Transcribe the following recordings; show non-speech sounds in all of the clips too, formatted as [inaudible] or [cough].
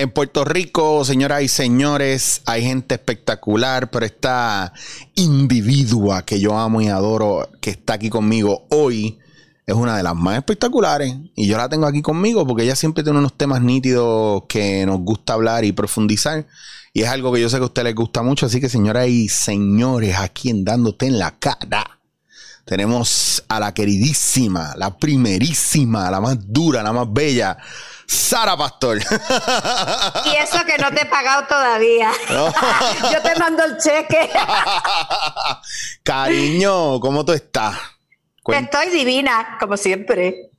En Puerto Rico, señoras y señores, hay gente espectacular, pero esta individua que yo amo y adoro, que está aquí conmigo hoy, es una de las más espectaculares. Y yo la tengo aquí conmigo porque ella siempre tiene unos temas nítidos que nos gusta hablar y profundizar. Y es algo que yo sé que a usted les gusta mucho. Así que, señoras y señores, aquí en Dándote en la cara, tenemos a la queridísima, la primerísima, la más dura, la más bella. Sara Pastor. [laughs] Y eso que no te he pagado todavía. [laughs] Yo te mando el cheque. [laughs] Cariño, ¿cómo tú estás? Estoy divina, como siempre.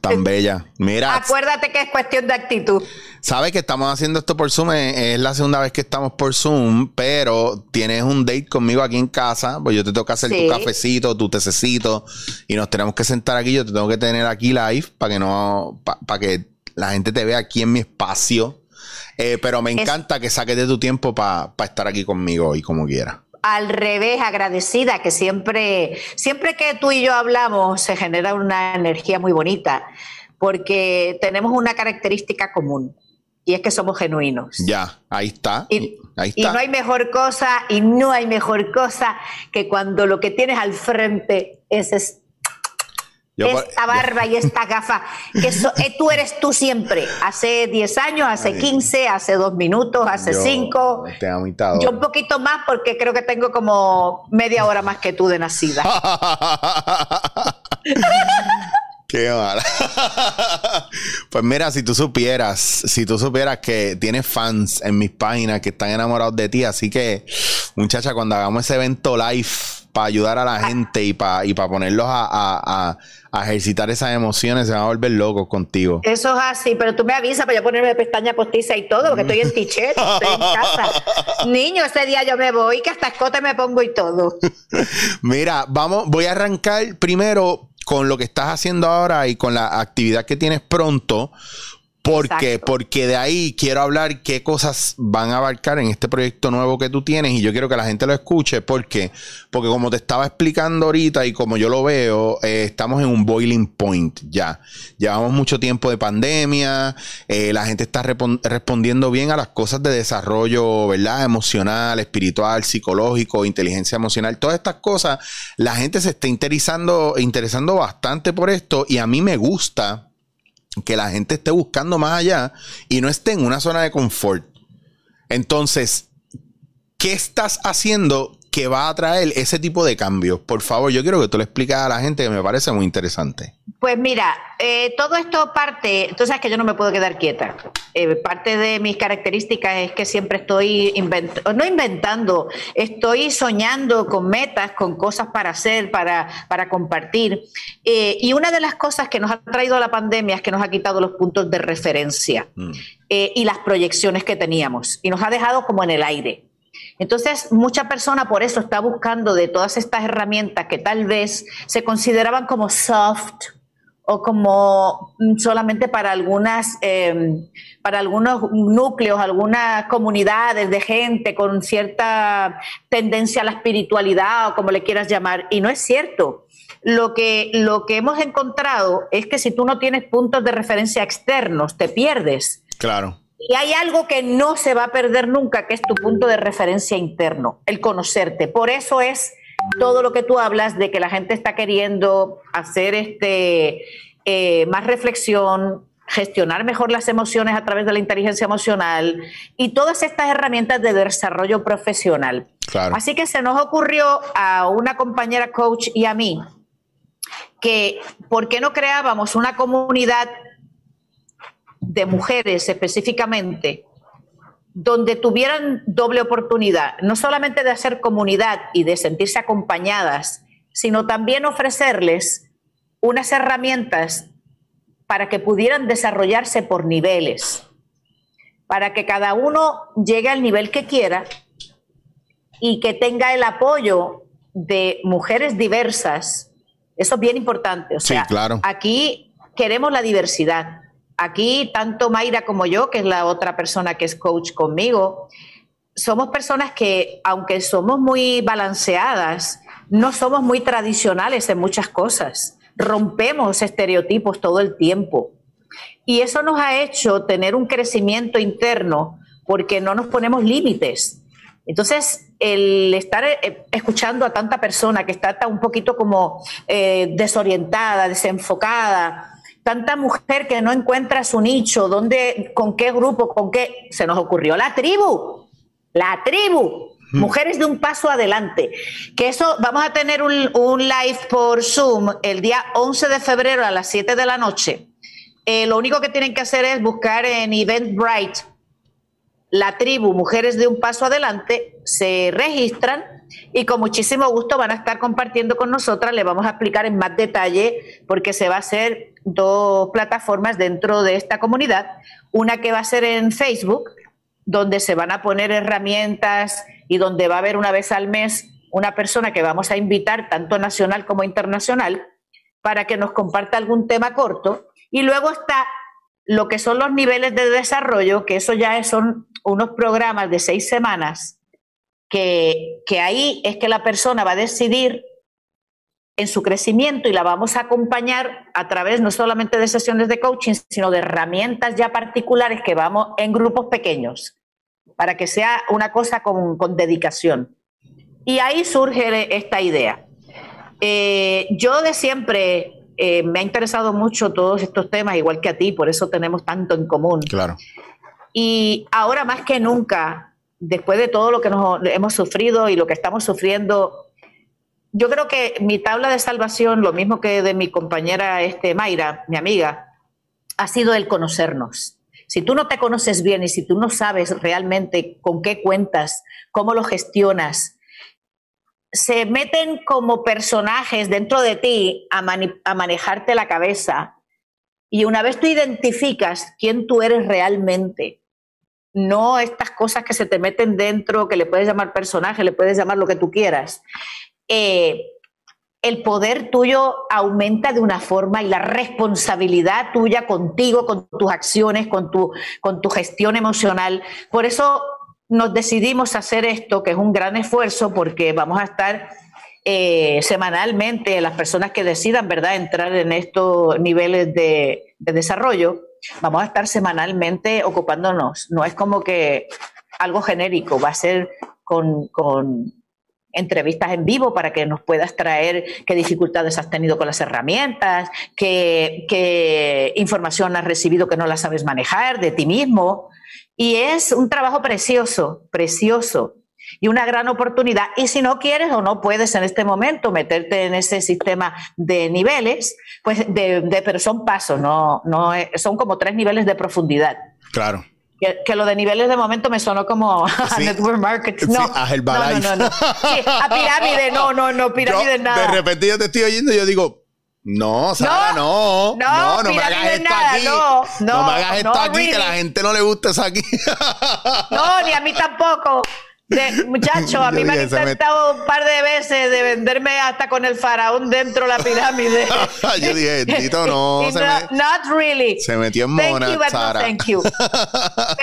Tan bella. Mira. Acuérdate que es cuestión de actitud. Sabes que estamos haciendo esto por Zoom. Es la segunda vez que estamos por Zoom, pero tienes un date conmigo aquí en casa. Pues yo te tengo que hacer tu cafecito, tu tececito, y nos tenemos que sentar aquí. Yo te tengo que tener aquí live para que no, para que la gente te vea aquí en mi espacio. Eh, pero me encanta que saques de tu tiempo para estar aquí conmigo y como quieras al revés, agradecida, que siempre, siempre que tú y yo hablamos se genera una energía muy bonita, porque tenemos una característica común, y es que somos genuinos. Ya, ahí está. Y, no hay mejor cosa, y no hay mejor cosa que cuando lo que tienes al frente es esta barba y esta gafa, que eh, tú eres tú siempre, hace 10 años, hace 15, hace 2 minutos, hace 5. Yo un poquito más porque creo que tengo como media hora más que tú de nacida. [laughs] Qué mala. [laughs] pues mira, si tú supieras, si tú supieras que tienes fans en mis páginas que están enamorados de ti, así que, muchacha, cuando hagamos ese evento live para ayudar a la gente y para y ponerlos a, ejercitar esas emociones, se van a volver locos contigo. Eso es así, pero tú me avisas para yo ponerme pestaña postiza y todo, porque estoy en t-shirt, estoy en casa. [laughs] Niño, ese día yo me voy, que hasta escote me pongo y todo. [laughs] Mira, vamos, voy a arrancar primero con lo que estás haciendo ahora y con la actividad que tienes pronto. Porque, porque de ahí quiero hablar qué cosas van a abarcar en este proyecto nuevo que tú tienes y yo quiero que la gente lo escuche. Porque, porque como te estaba explicando ahorita y como yo lo veo, eh, estamos en un boiling point ya. Llevamos mucho tiempo de pandemia, eh, la gente está respondiendo bien a las cosas de desarrollo, ¿verdad? Emocional, espiritual, psicológico, inteligencia emocional, todas estas cosas, la gente se está interesando, interesando bastante por esto y a mí me gusta que la gente esté buscando más allá y no esté en una zona de confort. Entonces, ¿qué estás haciendo que va a traer ese tipo de cambios? Por favor, yo quiero que tú le expliques a la gente que me parece muy interesante. Pues mira, eh, todo esto parte, tú sabes que yo no me puedo quedar quieta. Eh, parte de mis características es que siempre estoy inventando, no inventando, estoy soñando con metas, con cosas para hacer, para, para compartir. Eh, y una de las cosas que nos ha traído la pandemia es que nos ha quitado los puntos de referencia mm. y las proyecciones que teníamos y nos ha dejado como en el aire. Entonces, mucha persona por eso está buscando de todas estas herramientas que tal vez se consideraban como soft o como solamente para algunas, em, para algunos núcleos, algunas comunidades de gente con cierta tendencia a la espiritualidad o como le quieras llamar. Y no es cierto. Lo que, lo que hemos encontrado es que si tú no tienes puntos de referencia externos, te pierdes. Claro. Y hay algo que no se va a perder nunca, que es tu punto de referencia interno, el conocerte. Por eso es todo lo que tú hablas de que la gente está queriendo hacer este eh, más reflexión, gestionar mejor las emociones a través de la inteligencia emocional y todas estas herramientas de desarrollo profesional. Así que se nos ocurrió a una compañera coach y a mí que, ¿por qué no creábamos una comunidad de mujeres específicamente donde tuvieran doble oportunidad, no solamente de hacer comunidad y de sentirse acompañadas, sino también ofrecerles unas herramientas para que pudieran desarrollarse por niveles, para que cada uno llegue al nivel que quiera y que tenga el apoyo de mujeres diversas. Eso es bien importante. O sea, claro. aquí queremos la diversidad. Aquí, tanto Mayra como yo, que es la otra persona que es coach conmigo, somos personas que, aunque somos muy balanceadas, no somos muy tradicionales en muchas cosas. Rompemos estereotipos todo el tiempo. Y eso nos ha hecho tener un crecimiento interno porque no nos ponemos límites. Entonces, el estar eh, escuchando a tanta persona que está un poquito como eh, desorientada, desenfocada, tanta mujer que no encuentra su nicho, dónde, con qué grupo, con qué, se nos ocurrió la tribu, la tribu. Mujeres de un paso adelante. Que eso, vamos a tener un, un, live por Zoom el día 11 de febrero a las 7 de la noche. Eh, lo único que tienen que hacer es buscar en Eventbrite la tribu Mujeres de un Paso Adelante, se registran y con muchísimo gusto van a estar compartiendo con nosotras. Le vamos a explicar en más detalle porque se va a hacer dos plataformas dentro de esta comunidad. Una que va a ser en Facebook, donde se van a poner herramientas y donde va a haber una vez al mes una persona que vamos a invitar, tanto nacional como internacional, para que nos comparta algún tema corto. Y luego está lo que son los niveles de desarrollo, que eso ya son unos programas de seis semanas, que, que ahí es que la persona va a decidir en su crecimiento y la vamos a acompañar a través no solamente de sesiones de coaching, sino de herramientas ya particulares que vamos en grupos pequeños, para que sea una cosa con, con dedicación. Y ahí surge esta idea. Eh, yo de siempre eh, me ha interesado mucho todos estos temas, igual que a ti, por eso tenemos tanto en común. Claro. Y ahora más que nunca, después de todo lo que nos hemos sufrido y lo que estamos sufriendo, yo creo que mi tabla de salvación, lo mismo que de mi compañera este, Mayra, mi amiga, ha sido el conocernos. Si tú no te conoces bien y si tú no sabes realmente con qué cuentas, cómo lo gestionas, se meten como personajes dentro de ti a, manejarte la cabeza. Y una vez tú identificas quién tú eres realmente, no estas cosas que se te meten dentro, que le puedes llamar personaje, le puedes llamar lo que tú quieras, eh, el poder tuyo aumenta de una forma y la responsabilidad tuya contigo, con tus acciones, con tu, con tu gestión emocional. Por eso nos decidimos hacer esto, que es un gran esfuerzo, porque vamos a estar eh, semanalmente, las personas que decidan, ¿verdad?, entrar en estos niveles de, desarrollo, vamos a estar semanalmente ocupándonos. No es como que algo genérico, va a ser con, entrevistas en vivo para que nos puedas traer qué dificultades has tenido con las herramientas, qué, qué información has recibido que no la sabes manejar de ti mismo. Y es un trabajo precioso, precioso y una gran oportunidad. Y si no quieres o no puedes en este momento meterte en ese sistema de niveles, pues de, pero son pasos, no, no son como tres niveles de profundidad. Claro. Que, lo de niveles de momento me sonó como [laughs] a network marketing. No, a no, no, no, Sí, a pirámide, no, no, no, pirámide nada. De repente yo te estoy oyendo y yo digo, no, Sara, no. No, no, me hagas esto aquí. No, no, me hagas esto aquí, que a la gente no le gusta eso aquí. no, ni a mí tampoco. Muchacho, a [laughs] mí me han intentado un par de veces de venderme hasta con el faraón dentro de la pirámide. [laughs] Yo dije, Tito, no. [laughs] se not really. Se metió en mona, thank you, Sara. No, thank you.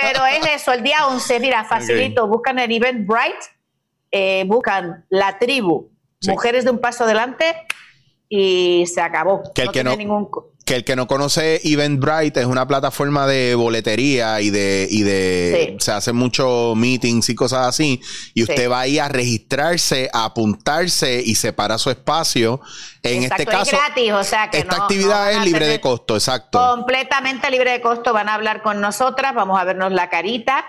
Pero es eso, el día 11, mira, facilito. Buscan el Eventbrite, eh, buscan la tribu, Mujeres de un Paso Adelante, y se acabó. Que el que no, ningún... que el que no conoce Eventbrite es una plataforma de boletería y de, y de se hacen muchos meetings y cosas así. Y usted va ahí a registrarse, a apuntarse y separa su espacio. En este caso, gratis, o sea que esta actividad es libre de costo, exacto. Completamente libre de costo. Van a hablar con nosotras, vamos a vernos la carita.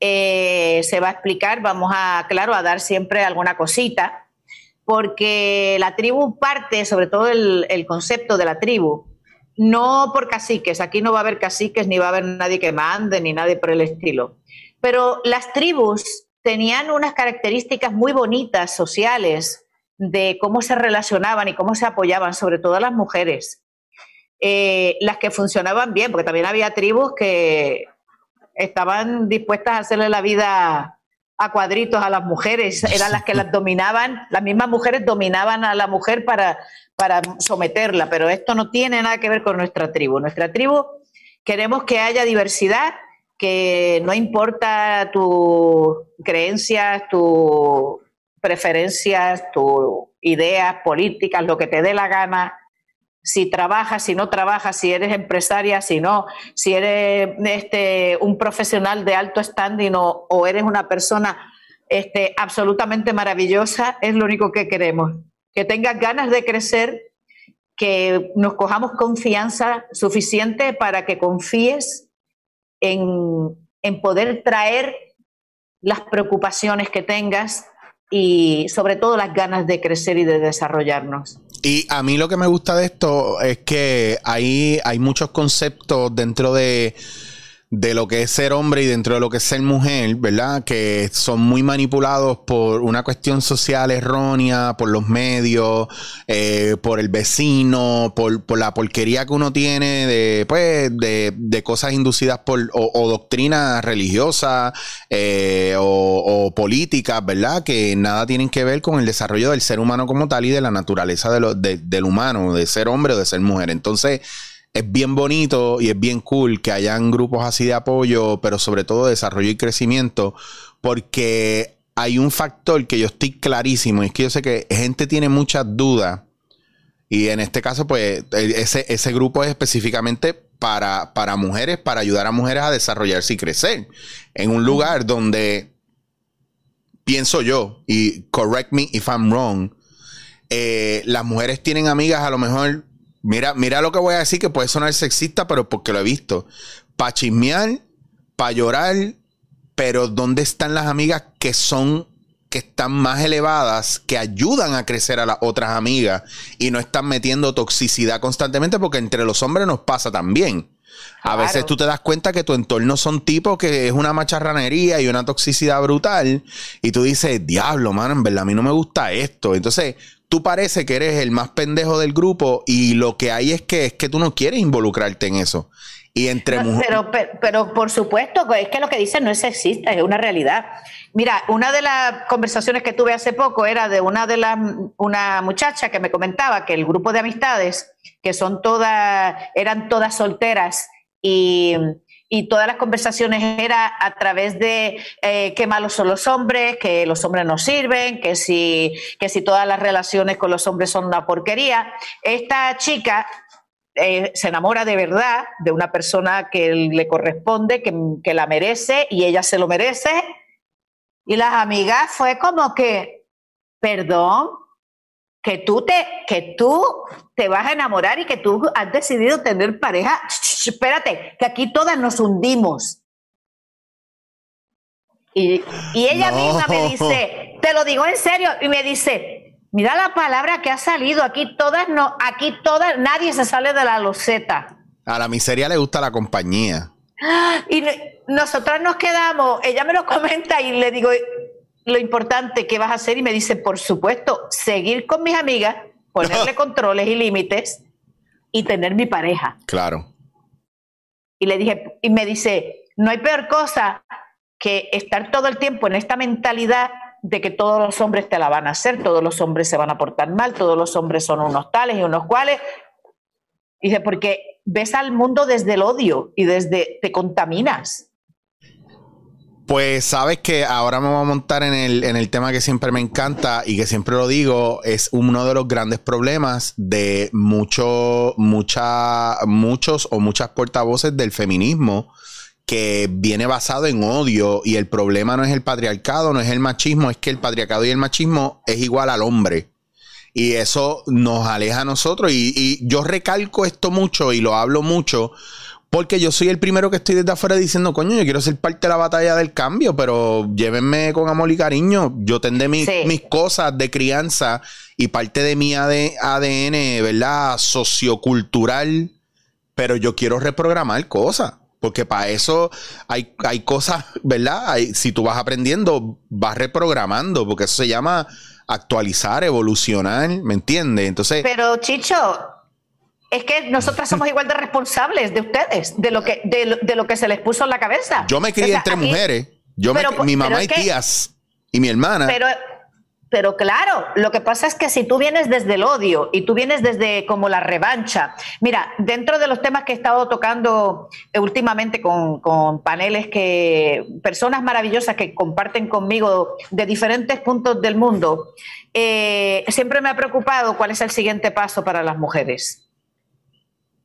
Eh, se va a explicar, vamos a, claro, a dar siempre alguna cosita porque la tribu parte, sobre todo el, concepto de la tribu, no por caciques, aquí no va a haber caciques, ni va a haber nadie que mande, ni nadie por el estilo, pero las tribus tenían unas características muy bonitas sociales de cómo se relacionaban y cómo se apoyaban, sobre todo las mujeres. Eh, las que funcionaban bien, porque también había tribus que estaban dispuestas a hacerle la vida a cuadritos a las mujeres, eran las que las dominaban, las mismas mujeres dominaban a la mujer para, para someterla, pero esto no tiene nada que ver con nuestra tribu. Nuestra tribu queremos que haya diversidad, que no importa tus creencias, tus preferencias, tus ideas políticas, lo que te dé la gana, si trabajas, si no trabajas, si eres empresaria, si no, si eres este, un profesional de alto standing o, eres una persona este, absolutamente maravillosa, es lo único que queremos. Que tengas ganas de crecer, que nos cojamos confianza suficiente para que confíes en poder traer las preocupaciones que tengas y sobre todo las ganas de crecer y de desarrollarnos. Y a mí lo que me gusta de esto es que ahí hay muchos conceptos dentro de de lo que es ser hombre y dentro de lo que es ser mujer, ¿verdad? Que son muy manipulados por una cuestión social errónea, por los medios, eh, por el vecino, por, la porquería que uno tiene de, pues, de, cosas inducidas por o, doctrinas religiosas eh, o, políticas, ¿verdad? Que nada tienen que ver con el desarrollo del ser humano como tal y de la naturaleza de del humano, de ser hombre o de ser mujer. Entonces, es bien bonito y es bien cool que hayan grupos así de apoyo, pero sobre todo desarrollo y crecimiento, porque hay un factor que yo estoy clarísimo, y es que yo sé que gente tiene muchas dudas, y en este caso, pues, ese, ese grupo es específicamente para, para mujeres, para ayudar a mujeres a desarrollarse y crecer, en un lugar donde, pienso yo, y correct me if I'm wrong, eh, las mujeres tienen amigas a lo mejor Mira, mira lo que voy a decir que puede sonar sexista, pero porque lo he visto. Para chismear, para llorar, pero ¿dónde están las amigas que son que están más elevadas, que ayudan a crecer a las otras amigas y no están metiendo toxicidad constantemente, porque entre los hombres nos pasa también. A veces tú te das cuenta que tu entorno son tipos que es una macharranería y una toxicidad brutal, y tú dices, diablo, mano, en verdad a mí no me gusta esto. Entonces, tú parece que eres el más pendejo del grupo y lo que hay es que es que tú no quieres involucrarte en eso. Y entre pero, pero, pero, por supuesto, es que lo que dicen no es sexista, es una realidad. Mira, una de las conversaciones que tuve hace poco era de una de las, una muchacha que me comentaba que el grupo de amistades, que son todas, eran todas solteras y y todas las conversaciones era a través de eh, qué malos son los hombres, que los hombres no sirven, que si, que si todas las relaciones con los hombres son una porquería. Esta chica eh, se enamora de verdad de una persona que le corresponde, que, que la merece y ella se lo merece. Y las amigas fue como que, perdón, que tú te, que tú te vas a enamorar y que tú has decidido tener pareja. espérate, que aquí todas nos hundimos. Y, ella misma me dice, [laughs] te lo digo en serio, y me dice, mira la palabra que ha salido, aquí todas no, aquí todas, nadie se sale de la loseta. A la miseria le gusta la compañía. Y nosotras nos quedamos, ella me lo comenta y le digo, lo importante que vas a hacer y me dice, por supuesto, seguir con mis amigas, ponerle [laughs] controles y límites y tener mi pareja. Claro. Y le dije, y me dice, no hay peor cosa que estar todo el tiempo en esta mentalidad de que todos los hombres te la van a hacer, todos los hombres se van a portar mal, todos los hombres son unos tales y unos cuales. Dice, porque ves al mundo desde el odio y desde te contaminas. Pues sabes que ahora me voy a montar en el, en el tema que siempre me encanta y que siempre lo digo, es uno de los grandes problemas de mucho, mucha, muchos o muchas portavoces del feminismo que viene basado en odio y el problema no es el patriarcado, no es el machismo, es que el patriarcado y el machismo es igual al hombre. Y eso nos aleja a nosotros y, y yo recalco esto mucho y lo hablo mucho porque yo soy el primero que estoy desde afuera diciendo, coño, yo quiero ser parte de la batalla del cambio, pero llévenme con amor y cariño. Yo tendré mis, cosas de crianza y parte de mi ADN, ¿verdad? Sociocultural, pero yo quiero reprogramar cosas. Porque para eso hay, hay cosas, ¿verdad? si tú vas aprendiendo, vas reprogramando, porque eso se llama actualizar, evolucionar, ¿me entiendes? Entonces. Pero, Chicho, es que nosotras somos igual de responsables de ustedes, de lo que, de, lo que se les puso en la cabeza. Yo me crié entre mujeres. Yo mi mamá y tías y mi hermana. Pero, pero claro, lo que pasa es que si tú vienes desde el odio y tú vienes desde como la revancha, mira, dentro de los temas que he estado tocando últimamente con, paneles que personas maravillosas que comparten conmigo de diferentes puntos del mundo, eh, siempre me ha preocupado cuál es el siguiente paso para las mujeres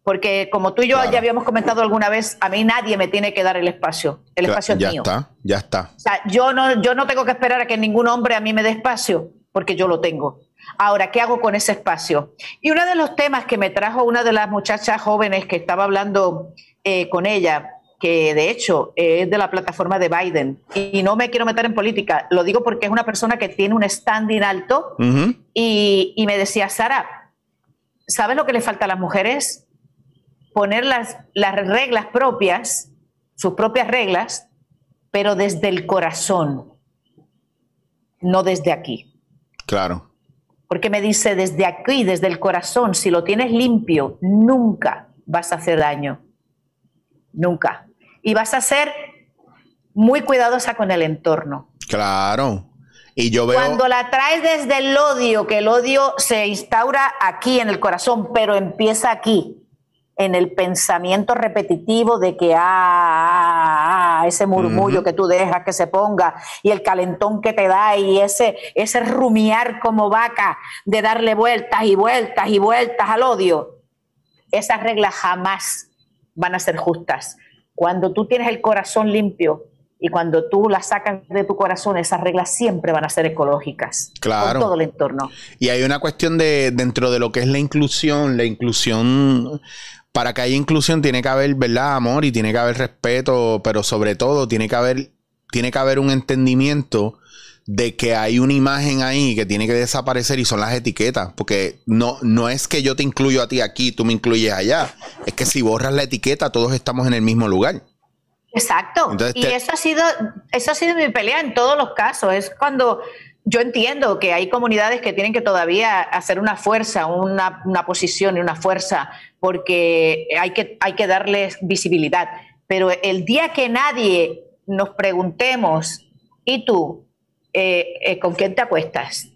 Porque como tú y yo ya habíamos comentado alguna vez, a mí nadie me tiene que dar el espacio. El espacio es mío. Ya está, ya está. O sea, yo no, yo no tengo que esperar a que ningún hombre a mí me dé espacio, porque yo lo tengo. Ahora, ¿qué hago con ese espacio? Y uno de los temas que me trajo una de las muchachas jóvenes que estaba hablando eh, con ella, que de hecho es de la plataforma de Biden, y no me quiero meter en política, lo digo porque es una persona que tiene un standing alto, y, y me decía, Sara, ¿sabes lo que le falta a las mujeres? Poner las, las reglas propias, sus propias reglas, pero desde el corazón, no desde aquí. Claro. Porque me dice, desde aquí, desde el corazón, si lo tienes limpio, nunca vas a hacer daño. Nunca. Y vas a ser muy cuidadosa con el entorno. Claro. Y yo veo... Cuando la traes desde el odio, que el odio se instaura aquí en el corazón, pero empieza aquí, en el pensamiento repetitivo de que, ah, ah, ah ese murmullo que tú dejas que se ponga y el calentón que te da y ese, ese rumiar como vaca de darle vueltas y vueltas y vueltas al odio, esas reglas jamás van a ser justas. Cuando tú tienes el corazón limpio, y cuando tú las sacas de tu corazón, esas reglas siempre van a ser ecológicas. Claro. todo el entorno. Y hay una cuestión de dentro de lo que es la inclusión, la inclusión para que haya inclusión tiene que haber, ¿verdad? Amor y tiene que haber respeto, pero sobre todo tiene que haber, tiene que haber un entendimiento de que hay una imagen ahí que tiene que desaparecer y son las etiquetas, porque no, no es que yo te incluyo a ti aquí, tú me incluyes allá, es que si borras la etiqueta todos estamos en el mismo lugar. Exacto. y eso ha sido, eso ha sido mi pelea en todos los casos. Es cuando yo entiendo que hay comunidades que tienen que todavía hacer una fuerza, una, posición y una fuerza, porque hay que, hay que darles visibilidad. Pero el día que nadie nos preguntemos, ¿y tú? Eh, eh, ¿Con quién te acuestas?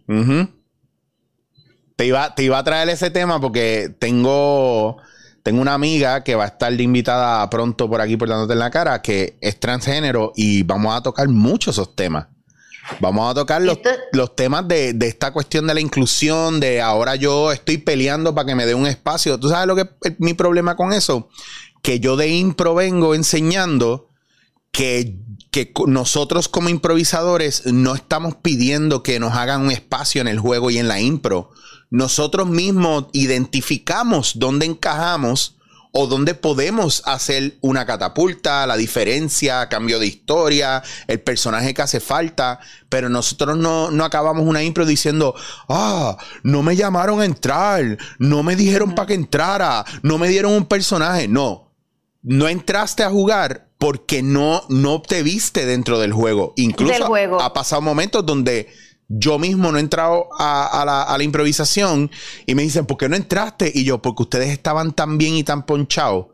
te, iba, te iba a traer ese tema porque tengo, tengo una amiga que va a estar invitada pronto por aquí por dándote en la cara, que es transgénero y vamos a tocar muchos esos temas. Vamos a tocar los, temas de, esta cuestión de la inclusión, de ahora yo estoy peleando para que me dé un espacio. ¿Tú sabes lo que es mi problema con eso? Que yo de impro vengo enseñando que, que nosotros como improvisadores no estamos pidiendo que nos hagan un espacio en el juego y en la impro. Nosotros mismos identificamos dónde encajamos o dónde podemos hacer una catapulta, la diferencia, cambio de historia, el personaje que hace falta, pero nosotros no, acabamos una impro diciendo, ah, no me llamaron a entrar, no me dijeron para que entrara, no me dieron un personaje, no, no entraste a jugar porque no, no te viste dentro del juego. Incluso ha pasado momentos donde yo mismo no he entrado a, la, improvisación y me dicen, ¿por qué no entraste? Y yo, porque ustedes estaban tan bien y tan ponchados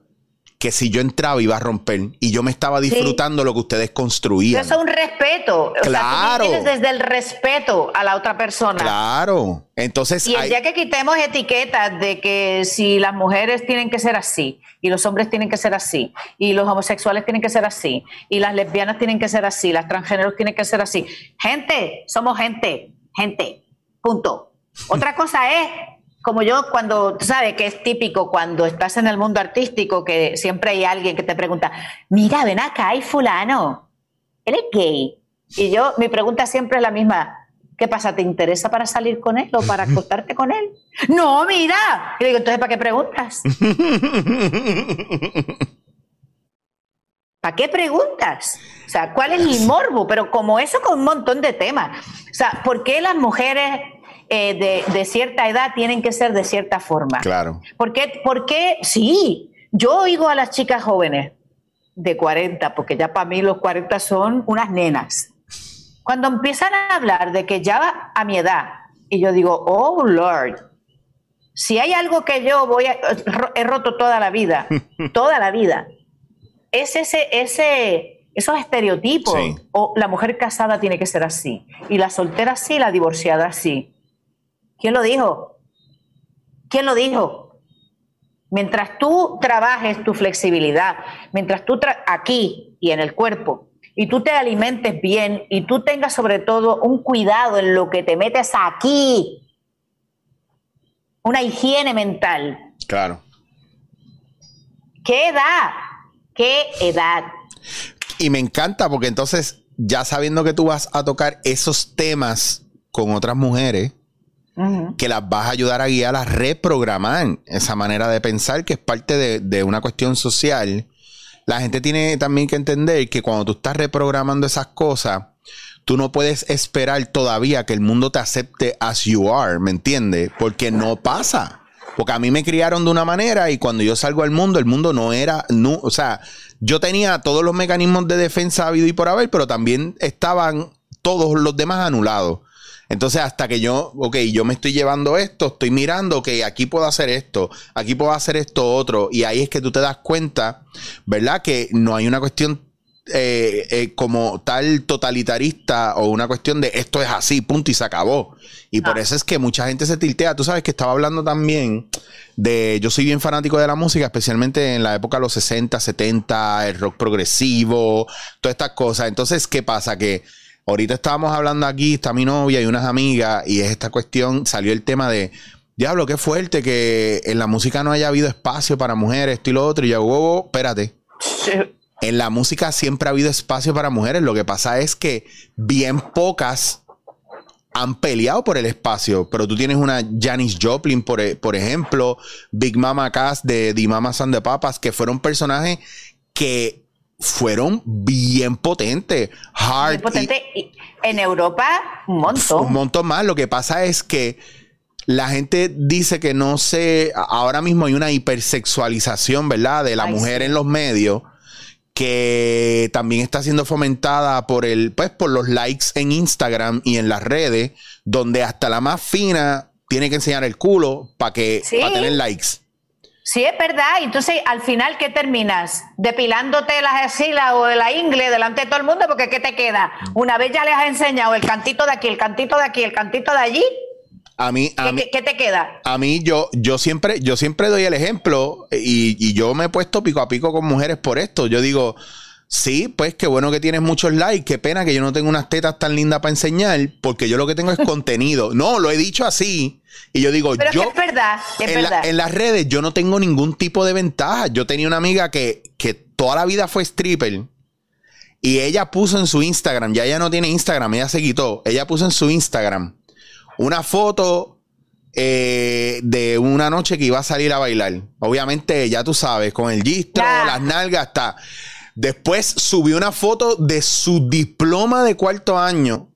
que si yo entraba iba a romper y yo me estaba disfrutando lo que ustedes construían. Eso es un respeto. Claro. O desde el respeto a la otra persona. Claro. Entonces. Y el día que quitemos etiquetas de que si las mujeres tienen que ser así, y los hombres tienen que ser así, y los homosexuales tienen que ser así, y las lesbianas tienen que ser así, las transgéneros tienen que ser así. Gente, somos gente, gente. Punto. Otra cosa es como yo cuando, tú sabes que es típico cuando estás en el mundo artístico que siempre hay alguien que te pregunta, mira, ven acá, hay fulano, él es gay. Y yo, mi pregunta siempre es la misma, ¿qué pasa? ¿Te interesa para salir con él o para [laughs] acostarte con él? No, mira. Y digo, entonces, ¿para qué preguntas? [laughs] ¿Para qué preguntas? O sea, ¿cuál es el morbo? Pero como eso con un montón de temas. O sea, ¿por qué las mujeres eh, de, cierta edad tienen que ser de cierta forma. Claro. ¿Por qué? Sí, yo oigo a las chicas jóvenes de 40, porque ya para mí los 40 son unas nenas. Cuando empiezan a hablar de que ya a mi edad, y yo digo, oh Lord, si hay algo que yo voy a, he roto toda la vida, [laughs] toda la vida, es ese, ese, esos estereotipos. O la mujer casada tiene que ser así, y la soltera así, la divorciada así. ¿Quién lo dijo? ¿Quién lo dijo? Mientras tú trabajes tu flexibilidad, mientras tú aquí y en el cuerpo, y tú te alimentes bien y tú tengas sobre todo un cuidado en lo que te metes aquí, una higiene mental. Claro. ¿Qué edad? ¿Qué edad? Y me encanta porque entonces, ya sabiendo que tú vas a tocar esos temas con otras mujeres, que las vas a ayudar a guiar a reprogramar esa manera de pensar que es parte de, de una cuestión social. La gente tiene también que entender que cuando tú estás reprogramando esas cosas, tú no puedes esperar todavía que el mundo te acepte as you are, ¿me entiendes? Porque no pasa. Porque a mí me criaron de una manera y cuando yo salgo al mundo, el mundo no era, no, o sea, yo tenía todos los mecanismos de defensa habido y por haber, pero también estaban todos los demás anulados. Entonces, hasta que yo, ok, yo me estoy llevando esto, estoy mirando, ok, aquí puedo hacer esto, aquí puedo hacer esto otro, y ahí es que tú te das cuenta, ¿verdad? Que no hay una cuestión eh, eh, como tal totalitarista o una cuestión de esto es así, punto y se acabó. Y por eso es que mucha gente se tiltea. Tú sabes que estaba hablando también de, yo soy bien fanático de la música, especialmente en la época de los 60, 70, el rock progresivo, todas estas cosas. Entonces, ¿qué pasa? Que ahorita estábamos hablando aquí, está mi novia y unas amigas, y es esta cuestión, salió el tema de, diablo, qué fuerte que en la música no haya habido espacio para mujeres, esto y lo otro, y yo, wow, espérate. [laughs] En la música siempre ha habido espacio para mujeres, lo que pasa es que bien pocas han peleado por el espacio, pero tú tienes una Janis Joplin, por, e, por ejemplo, Big Mama Cass de The Mama and the Papas, que fueron personajes que fueron bien potentes. Hard. potente. en Europa, un montón. Un montón más. Lo que pasa es que la gente dice que no sé, ahora mismo hay una hipersexualización, ¿verdad? De la mujer en los medios que también está siendo fomentada por el, pues, por los likes en Instagram y en las redes, donde hasta la más fina tiene que enseñar el culo para que para tener likes. Sí, es verdad. Entonces, al final, ¿qué terminas? Depilándote las axilas o la ingle delante de todo el mundo, porque ¿qué te queda? Una vez ya les has enseñado el cantito de aquí, el cantito de aquí, el cantito de allí. A mí, a ¿Qué, te queda? A mí, yo, yo siempre, yo siempre doy el ejemplo y, y yo me he puesto pico a pico con mujeres por esto. Yo digo, Sí, pues qué bueno que tienes muchos likes. Qué pena que yo no tengo unas tetas tan lindas para enseñar, porque yo lo que tengo es [laughs] contenido. No, lo he dicho así. Y yo digo, yo. Es, verdad, es en, verdad. en las redes yo no tengo ningún tipo de ventaja. Yo tenía una amiga que, que toda la vida fue stripper. Y ella puso en su Instagram, ya ella no tiene Instagram, ella se quitó. Ella puso en su Instagram una foto eh, de una noche que iba a salir a bailar. Obviamente, ya tú sabes, con el gistro, las nalgas, está. Después subió una foto de su diploma de cuarto año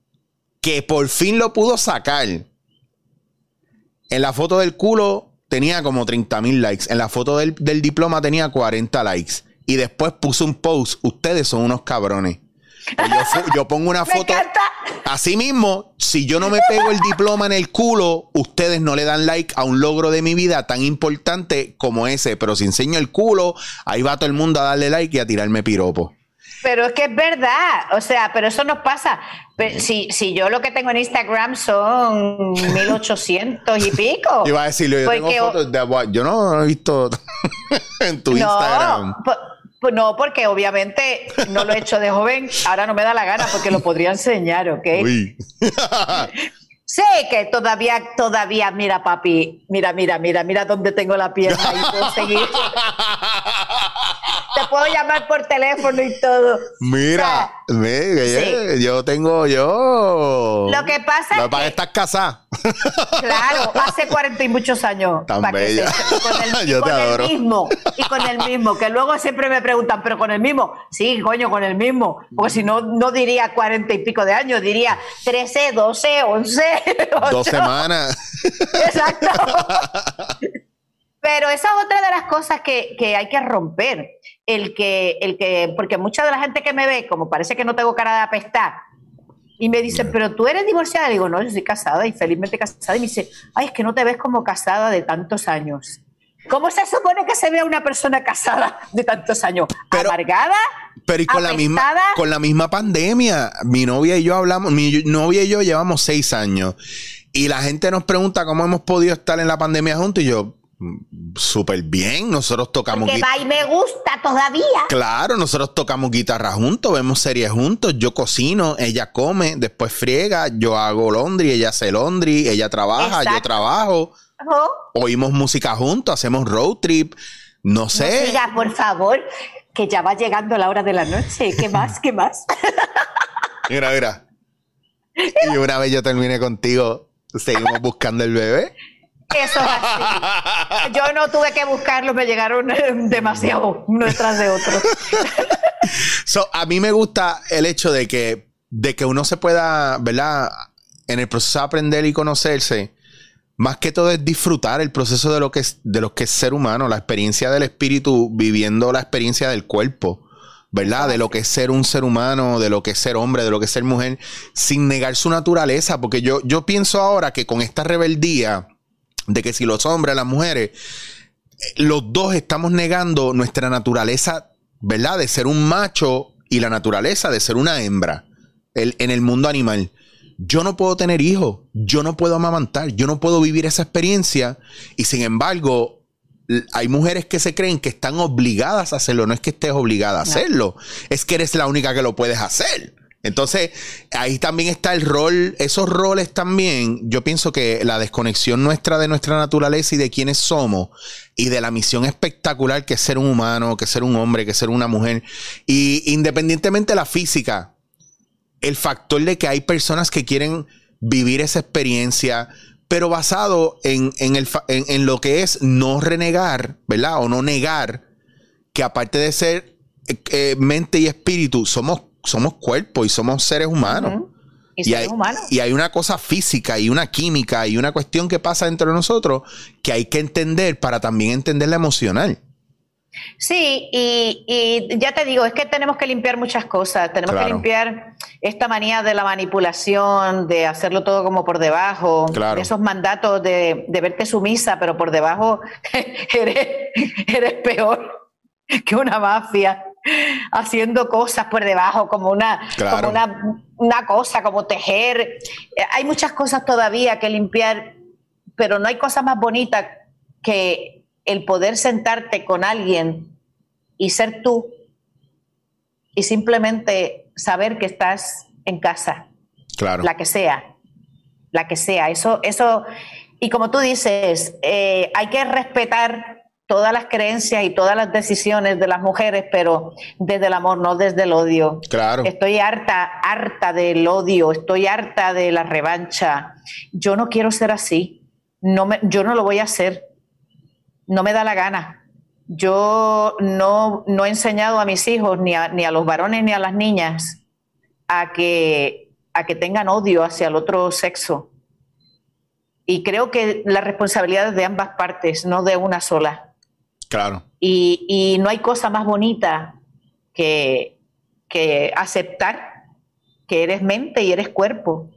que por fin lo pudo sacar. En la foto del culo tenía como 30 mil likes. En la foto del, diploma tenía 40 likes. Y después puso un post. Ustedes son unos cabrones. Yo, pongo una [laughs] foto. Así mismo, si yo no me pego el diploma en el culo, ustedes no le dan like a un logro de mi vida tan importante como ese. Pero si enseño el culo, ahí va todo el mundo a darle like y a tirarme piropo. Pero es que es verdad, o sea, pero eso nos pasa. Si, si yo lo que tengo en Instagram son 1800 y pico. [laughs] Iba a decirlo, yo tengo fotos de, Yo no he visto [laughs] en tu Instagram. Pues no, porque obviamente no lo he hecho de joven, ahora no me da la gana porque lo podría enseñar, ¿ok? Uy. [laughs] sé que todavía, todavía, mira papi, mira, mira, mira, mira dónde tengo la pierna y puedo seguir. [laughs] Te puedo llamar por teléfono y todo. Mira, yo tengo yo. Lo que pasa es que. estás casada. Claro, hace cuarenta y muchos años. Tan bella. con el, [laughs] yo te adoro. mismo. Y con el mismo. Que luego siempre me preguntan, ¿pero con el mismo? Sí, coño, con el mismo. Porque si no, no diría cuarenta y pico de años, diría trece, doce, once. [laughs] Dos semanas. Exacto. [laughs] Pero esa es otra de las cosas que, que, hay que romper. El que, el que, porque mucha de la gente que me ve, como parece que no tengo cara de apestar, y me dice, pero tú eres divorciada. Le digo, no, yo soy casada y felizmente casada. Y me dice, ay, es que no te ves como casada de tantos años. ¿Cómo se supone que se ve a una persona casada de tantos años? ¿Amargada? Pero y con la, misma, con la misma pandemia. Mi novia y yo hablamos, mi novia y yo llevamos seis años. Y la gente nos pregunta cómo hemos podido estar en la pandemia juntos. Y yo, súper bien. Nosotros tocamos. Que va y me gusta todavía. Claro, nosotros tocamos guitarra juntos, vemos series juntos. Yo cocino, ella come, después friega. Yo hago laundry, ella hace laundry, ella trabaja, yo trabajo. Oímos música juntos, hacemos road trip. No sé. diga, por favor, que ya va llegando la hora de la noche. ¿Qué [laughs] más? ¿Qué más? mira, mira. Y una vez yo terminé contigo, seguimos buscando el bebé. Eso es así. Yo no tuve que buscarlo, me llegaron demasiado uno de otro. [laughs] a mí me gusta el hecho de que, de que uno se pueda, ¿verdad? En el proceso de aprender y conocerse, más que todo es disfrutar el proceso de lo que es, de lo que es ser humano, la experiencia del espíritu viviendo la experiencia del cuerpo. ¿verdad? De lo que es ser un ser humano, de lo que es ser hombre, de lo que es ser mujer, sin negar su naturaleza, porque yo, yo pienso ahora que con esta rebeldía de que si los hombres, las mujeres, los dos estamos negando nuestra naturaleza, ¿verdad? De ser un macho y la naturaleza de ser una hembra en el mundo animal. Yo no puedo tener hijos, yo no puedo amamantar, yo no puedo vivir esa experiencia y sin embargo hay mujeres que se creen que están obligadas a hacerlo, no es que estés obligada a hacerlo, es que eres la única que lo puedes hacer. Entonces, ahí también está el rol, esos roles también, yo pienso que la desconexión nuestra de nuestra naturaleza y de quiénes somos y de la misión espectacular que es ser un humano, que es ser un hombre, que es ser una mujer, y independientemente de la física, el factor de que hay personas que quieren vivir esa experiencia, pero basado en, el, en lo que es no renegar, ¿verdad? O no negar que aparte de ser eh, eh, mente y espíritu, somos somos cuerpo y somos seres humanos. Y, hay, y hay una cosa física y una química y una cuestión que pasa entre nosotros que hay que entender para también entender la emocional. Sí, y, ya te digo, es que tenemos que limpiar muchas cosas. Tenemos que limpiar esta manía de la manipulación, de hacerlo todo como por debajo, esos mandatos de, de, verte sumisa, pero por debajo [laughs] eres, eres peor que una mafia haciendo cosas por debajo, como una, una, cosa, como tejer. Eh, hay muchas cosas todavía que limpiar, pero no hay cosa más bonita que el poder sentarte con alguien y ser tú y simplemente saber que estás en casa. Claro. La que sea. La que sea. Eso, eso, y como tú dices, eh, hay que respetar todas las creencias y todas las decisiones de las mujeres, pero desde el amor, no desde el odio. Claro. Estoy harta, harta del odio, estoy harta de la revancha. Yo no quiero ser así. No me, yo no lo voy a hacer. No me da la gana. Yo no, no he enseñado a mis hijos, ni a, ni a los varones ni a las niñas, a que, a que tengan odio hacia el otro sexo. Y creo que la responsabilidad es de ambas partes, no de una sola. Claro. Y, no hay cosa más bonita que, que aceptar que eres mente y eres cuerpo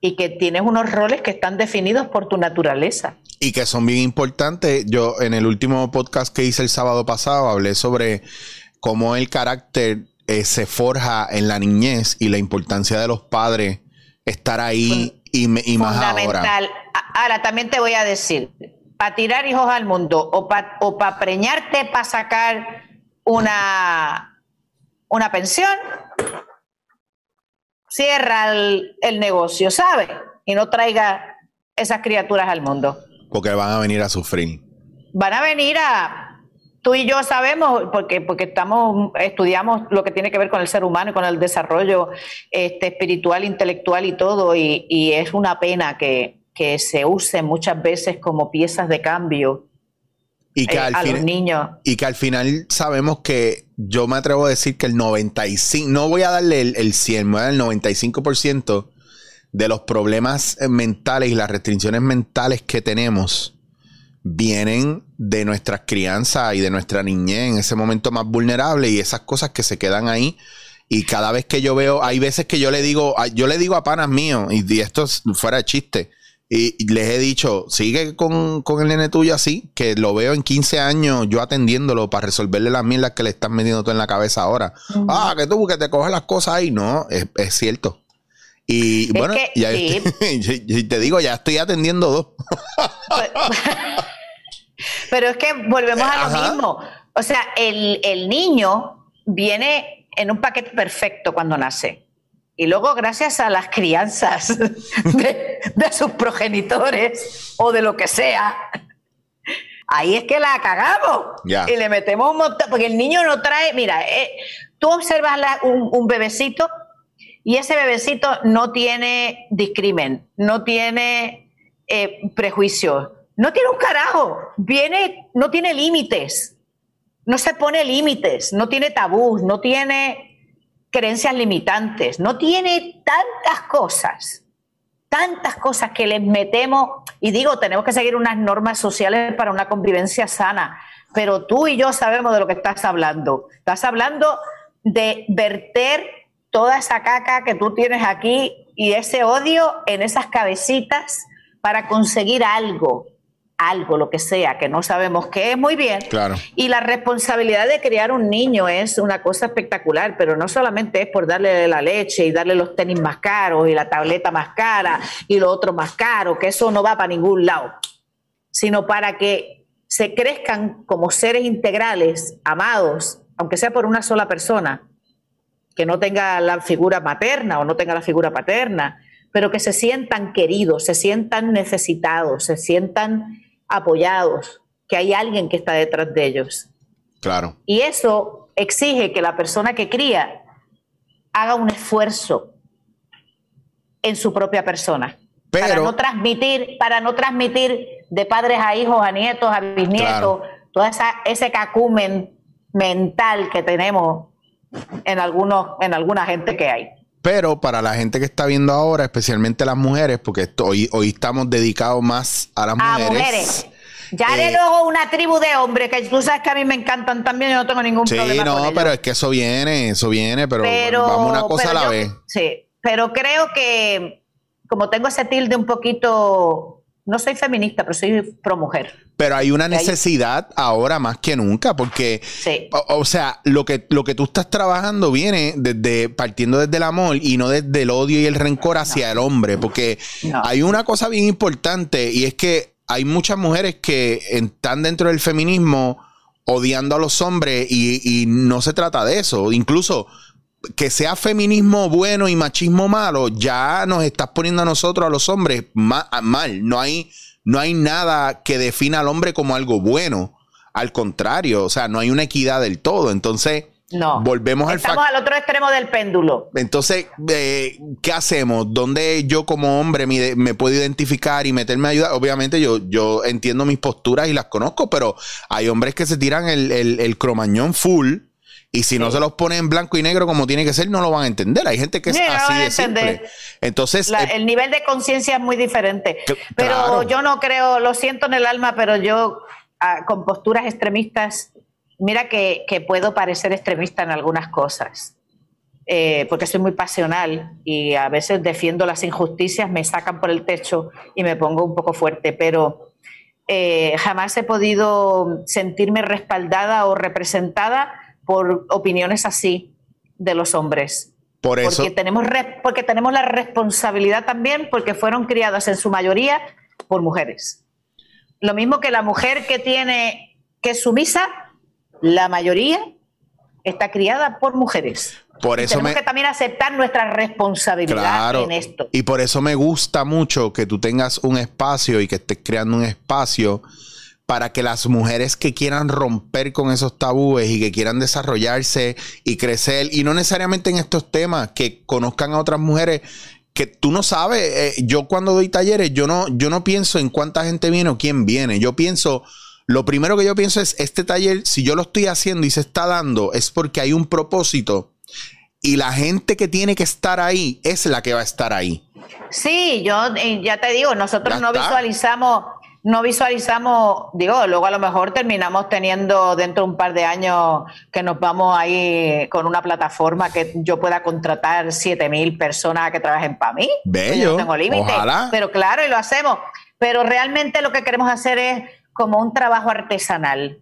y que tienes unos roles que están definidos por tu naturaleza. Y que son bien importantes. Yo en el último podcast que hice el sábado pasado hablé sobre cómo el carácter eh, se forja en la niñez y la importancia de los padres estar ahí y, y, más ahora. Ahora también te voy a decir, para tirar hijos al mundo o para o preñarte para sacar una, una pensión, cierra el, el negocio, ¿sabes? Y no traiga esas criaturas al mundo. Porque van a venir a sufrir. Van a venir a, tú y yo sabemos, porque, porque estamos, estudiamos lo que tiene que ver con el ser humano y con el desarrollo este, espiritual, intelectual y todo, y, y es una pena que, que se usen muchas veces como piezas de cambio y que eh, al a los niños. Y que al final sabemos que yo me atrevo a decir que el 95, no voy a darle el, el 100, voy a dar el 95% de los problemas mentales y las restricciones mentales que tenemos vienen de nuestras crianzas y de nuestra niñez en ese momento más vulnerable y esas cosas que se quedan ahí. Y cada vez que yo veo, hay veces que yo le digo, yo le digo a panas míos, y esto es fuera de chiste, y les he dicho, sigue con, el nene tuyo así, que lo veo en 15 años yo atendiéndolo para resolverle las mierdas que le están metiendo tú en la cabeza ahora. Ah, que tú, que te coges las cosas ahí. No, es, cierto. Y bueno, ya [laughs] te digo, ya estoy atendiendo dos. [laughs] Pero es que volvemos a lo mismo. O sea, el, el niño viene en un paquete perfecto cuando nace. Y luego, gracias a las crianzas [laughs] de, sus progenitores o de lo que sea, ahí es que la cagamos. Y le metemos un montón, porque el niño no trae, mira, eh, tú observas un, bebecito y ese bebecito no tiene discrimen, no tiene eh, prejuicio, no tiene un carajo, viene, no tiene límites, no se pone límites, no tiene tabús, no tiene creencias limitantes, no tiene tantas cosas tantas cosas que les metemos, y digo, tenemos que seguir unas normas sociales para una convivencia sana, pero tú y yo sabemos de lo que estás hablando. Estás hablando de verter toda esa caca que tú tienes aquí y ese odio en esas cabecitas para conseguir algo algo, lo que sea, que no sabemos qué es, muy bien. Claro. Y la responsabilidad de criar un niño es una cosa espectacular, pero no solamente es por darle la leche y darle los tenis más caros y la tableta más cara y lo otro más caro, que eso no va para ningún lado, sino para que se crezcan como seres integrales, amados, aunque sea por una sola persona, que no tenga la figura materna o no tenga la figura paterna, pero que se sientan queridos, se sientan necesitados, se sientan apoyados, que hay alguien que está detrás de ellos. Claro. Y eso exige que la persona que cría haga un esfuerzo en su propia persona. para no transmitir, para no transmitir de padres a hijos, a nietos, a bisnietos, toda esa, ese cacumen mental que tenemos en algunos, en alguna gente que hay. Pero para la gente que está viendo ahora, especialmente las mujeres, porque hoy, hoy estamos dedicados más a las mujeres. A mujeres. Ya haré eh, luego una tribu de hombres, que tú sabes que a mí me encantan también, yo no tengo ningún problema. Sí, no, pero es que eso viene, eso viene, pero, vamos una cosa a la vez. Sí, pero creo que como tengo ese tilde un poquito, no soy feminista, pero soy pro mujer. Pero hay una necesidad ahora más que nunca, porque, o, sea, lo que, lo que tú estás trabajando viene desde, partiendo desde el amor y no desde el odio y el rencor hacia el hombre, porque hay una cosa bien importante y es que hay muchas mujeres que están dentro del feminismo odiando a los hombres y, y no se trata de eso. Incluso que sea feminismo bueno y machismo malo, ya nos estás poniendo a nosotros, a los hombres, mal. No hay no hay nada que defina al hombre como algo bueno. Al contrario, o sea, no hay una equidad del todo. Entonces, no. volvemos al Estamos al otro extremo del péndulo. Entonces, eh, ¿qué hacemos? ¿Dónde yo como hombre me, puedo identificar y meterme a ayudar? Obviamente yo, yo entiendo mis posturas y las conozco, pero hay hombres que se tiran el, el cromañón full y si no se los pone en blanco y negro como tiene que ser, no lo van a entender. Hay gente que es así de simple. Entonces. Eh, el nivel de conciencia es muy diferente. pero yo no creo, lo siento en el alma, pero yo ah, con posturas extremistas, mira que, puedo parecer extremista en algunas cosas. Eh, porque soy muy pasional y a veces defiendo las injusticias, me sacan por el techo y me pongo un poco fuerte, pero eh, jamás he podido sentirme respaldada o representada por opiniones así de los hombres. Por eso. Porque tenemos, porque tenemos la responsabilidad también, porque fueron criadas en su mayoría por mujeres. Lo mismo que la mujer que tiene que es sumisa, la mayoría está criada por mujeres. Por eso tenemos que también aceptar nuestra responsabilidad en esto. Y por eso me gusta mucho que tú tengas un espacio y que estés creando un espacio para que las mujeres que quieran romper con esos tabúes y que quieran desarrollarse y crecer, y no necesariamente en estos temas, que conozcan a otras mujeres que tú no sabes, eh, yo cuando doy talleres, yo no, yo no pienso en cuánta gente viene o quién viene, yo pienso, lo primero que yo pienso es, este taller, si yo lo estoy haciendo y se está dando, es porque hay un propósito. Y la gente que tiene que estar ahí es la que va a estar ahí. Sí, yo eh, ya te digo, nosotros no visualizamos no visualizamos, digo, luego a lo mejor terminamos teniendo dentro de un par de años que nos vamos ahí con una plataforma que yo pueda contratar 7000 personas que trabajen para mí. Bello. No tengo límite. Pero claro, y lo hacemos. Pero realmente lo que queremos hacer es como un trabajo artesanal.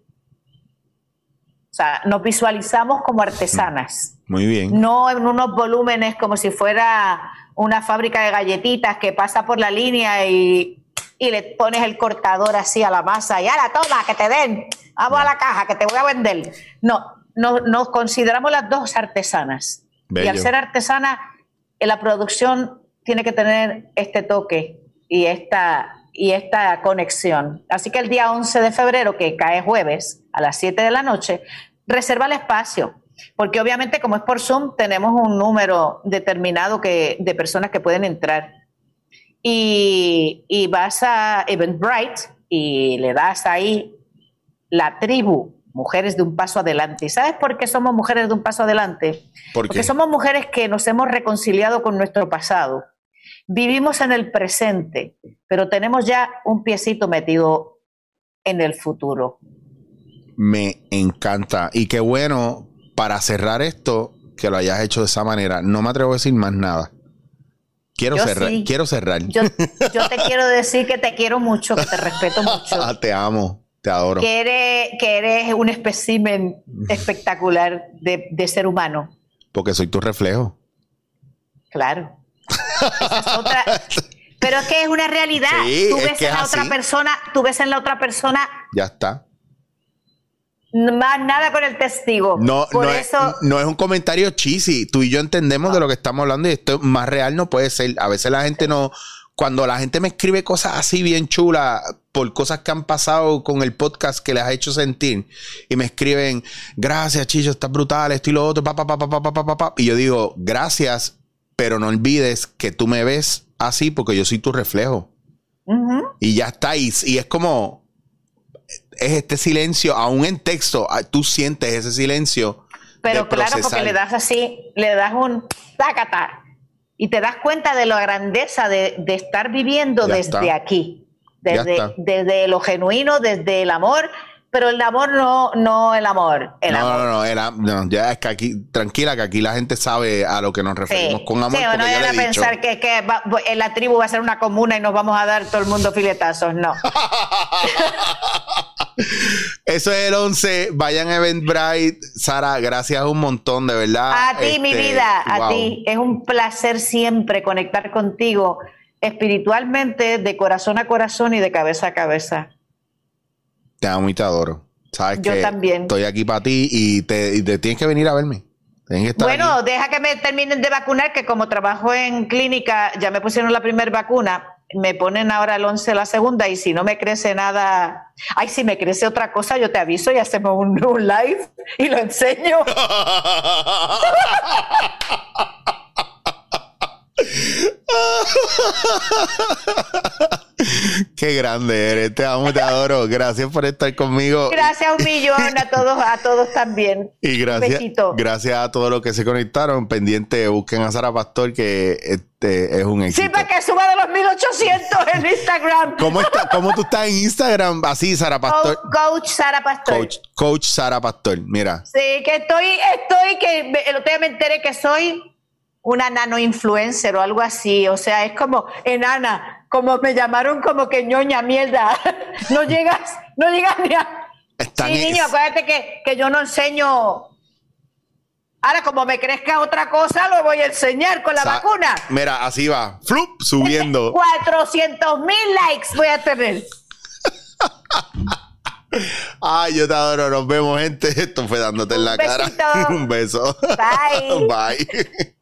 O sea, nos visualizamos como artesanas. Muy bien. No en unos volúmenes como si fuera una fábrica de galletitas que pasa por la línea y y le pones el cortador así a la masa y la toma, que te den, vamos a la caja, que te voy a vender. No, no nos consideramos las dos artesanas. Y al ser artesana, la producción tiene que tener este toque y esta, y esta conexión. Así que el día 11 de febrero, que cae jueves a las 7 de la noche, reserva el espacio, porque obviamente como es por Zoom, tenemos un número determinado que, de personas que pueden entrar. Y, y vas a Eventbrite y le das ahí la tribu, mujeres de un paso adelante. ¿Y sabes por qué somos mujeres de un paso adelante? Porque somos mujeres que nos hemos reconciliado con nuestro pasado. Vivimos en el presente, pero tenemos ya un piecito metido en el futuro. Me encanta. Y qué bueno, para cerrar esto, que lo hayas hecho de esa manera. No me atrevo a decir más nada. Quiero cerrar. Quiero cerrar. [laughs] Yo, te quiero decir que te quiero mucho, que te respeto mucho. te amo. Te adoro. Que eres, que eres un espécimen espectacular de, ser humano. Porque soy tu reflejo. Claro. pero es que es una realidad. tú ves en la otra persona, tú ves en la otra persona. Ya está. Más nada con el testigo. No, no, es, no es un comentario cheesy. Tú y yo entendemos de lo que estamos hablando y esto más real no puede ser. A veces la gente no, cuando la gente me escribe cosas así bien chulas por cosas que han pasado con el podcast que les ha hecho sentir y me escriben, gracias Chicho, estás brutal, esto y lo otro, pa, pa, pa, pa, pa, pa, y yo digo, gracias, pero no olvides que tú me ves así porque yo soy tu reflejo. Y ya está, y, y es como, es este silencio, aún en texto, ah, tú sientes ese silencio. Pero claro, porque le das así, le das un tacata y te das cuenta de la grandeza de, estar viviendo desde aquí, desde, desde lo genuino, desde el amor, pero el amor no, no el amor. El no, amor. no, no, ya es que aquí, tranquila, que aquí la gente sabe a lo que nos referimos con amor. Sí, no vayan a pensar que, que en la tribu va a ser una comuna y nos vamos a dar todo el mundo filetazos, no. [laughs] Eso es el 11. Vayan a Eventbrite. Sara, gracias un montón, de verdad. A ti, mi este, vida, a ti. Es un placer siempre conectar contigo espiritualmente, de corazón a corazón y de cabeza a cabeza. Te amo y te adoro. Sabes Yo también. Estoy aquí para ti y te, tienes que venir a verme. bueno, deja que me terminen de vacunar, que como trabajo en clínica, ya me pusieron la primera vacuna me ponen ahora el 11 la segunda y si no me crece nada, ay, si me crece otra cosa, yo te aviso y hacemos un, un live y lo enseño. [laughs] [laughs] Qué grande eres, te amo, te adoro. Gracias por estar conmigo. Gracias un millón a todos, a todos también. Y gracias, gracias a todos los que se conectaron. Pendiente, busquen a Sara Pastor, que este es un éxito. Sí, para que suba de los 1800 en Instagram. ¿Cómo, está, cómo tú estás en Instagram? Así, Sara Pastor. Coach, Sara Pastor. Coach, Coach Sara Pastor, mira. Sí, que estoy, estoy, que el otro día me enteré que soy una nano influencer o algo así. O sea, es como enana, como me llamaron como que ñoña mierda. [laughs] no llegas, no llegas ni a. sí, niño, acuérdate que, que yo no enseño. Ahora, como me crezca otra cosa, lo voy a enseñar con la vacuna. Mira, así va. Flup, subiendo. [laughs] 400 mil likes voy a tener. [laughs] Ay, yo te adoro. Nos vemos, gente. Esto fue dándote en la cara. Un beso. Bye. Bye.